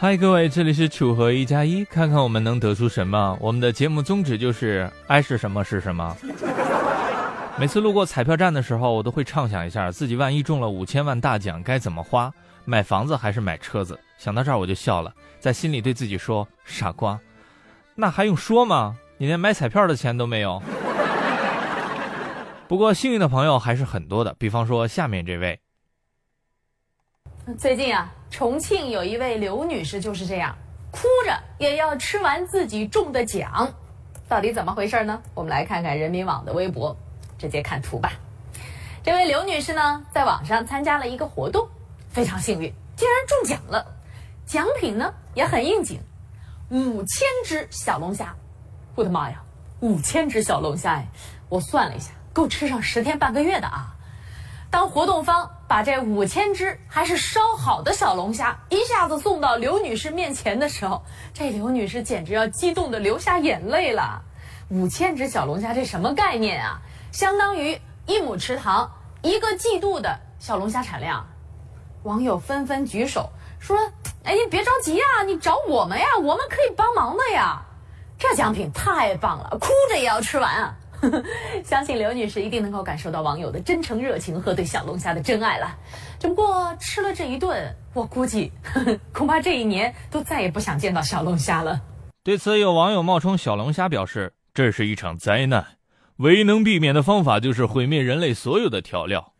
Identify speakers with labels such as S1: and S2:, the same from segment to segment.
S1: 嗨，各位，这里是楚河一加一，看看我们能得出什么。我们的节目宗旨就是爱是什么是什么。每次路过彩票站的时候，我都会畅想一下，自己万一中了五千万大奖该怎么花，买房子还是买车子？想到这儿我就笑了，在心里对自己说：傻瓜，那还用说吗？你连买彩票的钱都没有。不过幸运的朋友还是很多的，比方说下面这位。
S2: 最近啊，重庆有一位刘女士就是这样，哭着也要吃完自己中的奖，到底怎么回事呢？我们来看看人民网的微博，直接看图吧。这位刘女士呢，在网上参加了一个活动，非常幸运，竟然中奖了，奖品呢也很应景，五千只小龙虾。我的妈呀，五千只小龙虾哎，我算了一下，够吃上十天半个月的啊。当活动方把这五千只还是烧好的小龙虾一下子送到刘女士面前的时候，这刘女士简直要激动的流下眼泪了。五千只小龙虾，这什么概念啊？相当于一亩池塘一个季度的小龙虾产量。网友纷纷举手说：“哎，你别着急呀，你找我们呀，我们可以帮忙的呀。这奖品太棒了，哭着也要吃完啊！” 相信刘女士一定能够感受到网友的真诚热情和对小龙虾的真爱了。只不过吃了这一顿，我估计 恐怕这一年都再也不想见到小龙虾了。
S1: 对此，有网友冒充小龙虾表示：“这是一场灾难，唯一能避免的方法就是毁灭人类所有的调料。”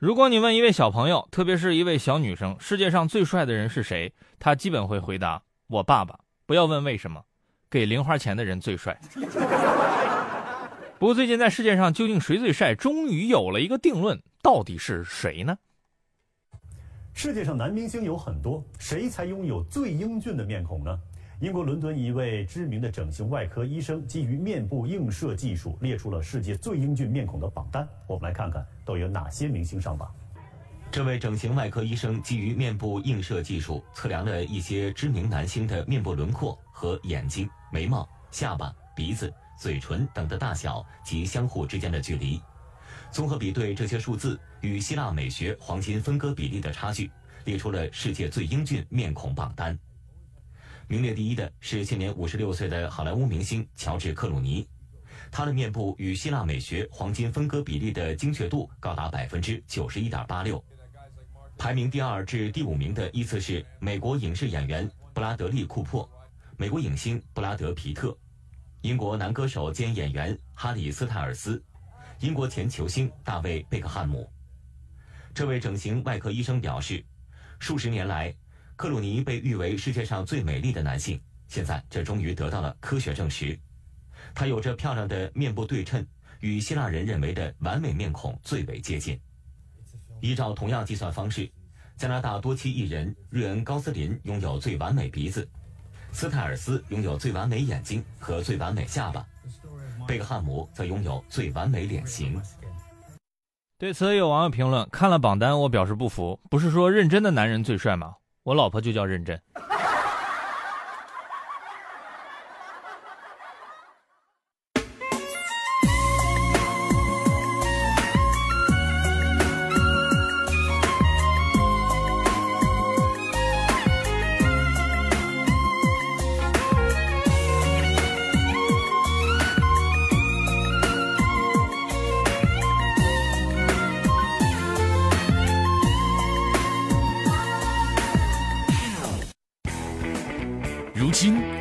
S1: 如果你问一位小朋友，特别是一位小女生，世界上最帅的人是谁？他基本会回答：“我爸爸。”不要问为什么，给零花钱的人最帅。不过最近在世界上究竟谁最帅，终于有了一个定论，到底是谁呢？
S3: 世界上男明星有很多，谁才拥有最英俊的面孔呢？英国伦敦一位知名的整形外科医生基于面部映射技术列出了世界最英俊面孔的榜单。我们来看看都有哪些明星上榜。
S4: 这位整形外科医生基于面部映射技术测量了一些知名男星的面部轮廓和眼睛、眉毛、下巴、鼻子、嘴唇等的大小及相互之间的距离，综合比对这些数字与希腊美学黄金分割比例的差距，列出了世界最英俊面孔榜单。名列第一的是现年五十六岁的好莱坞明星乔治·克鲁尼，他的面部与希腊美学黄金分割比例的精确度高达百分之九十一点八六。排名第二至第五名的依次是美国影视演员布拉德利·库珀、美国影星布拉德·皮特、英国男歌手兼演员哈里斯泰尔斯、英国前球星大卫·贝克汉姆。这位整形外科医生表示，数十年来。克鲁尼被誉为世界上最美丽的男性，现在这终于得到了科学证实。他有着漂亮的面部对称，与希腊人认为的完美面孔最为接近。依照同样计算方式，加拿大多栖艺人瑞恩·高斯林拥有最完美鼻子，斯泰尔斯拥有最完美眼睛和最完美下巴，贝克汉姆则拥有最完美脸型。
S1: 对此，有网友评论：看了榜单，我表示不服。不是说认真的男人最帅吗？我老婆就叫认真。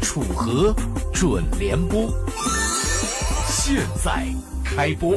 S5: 楚河准联播，现在开播。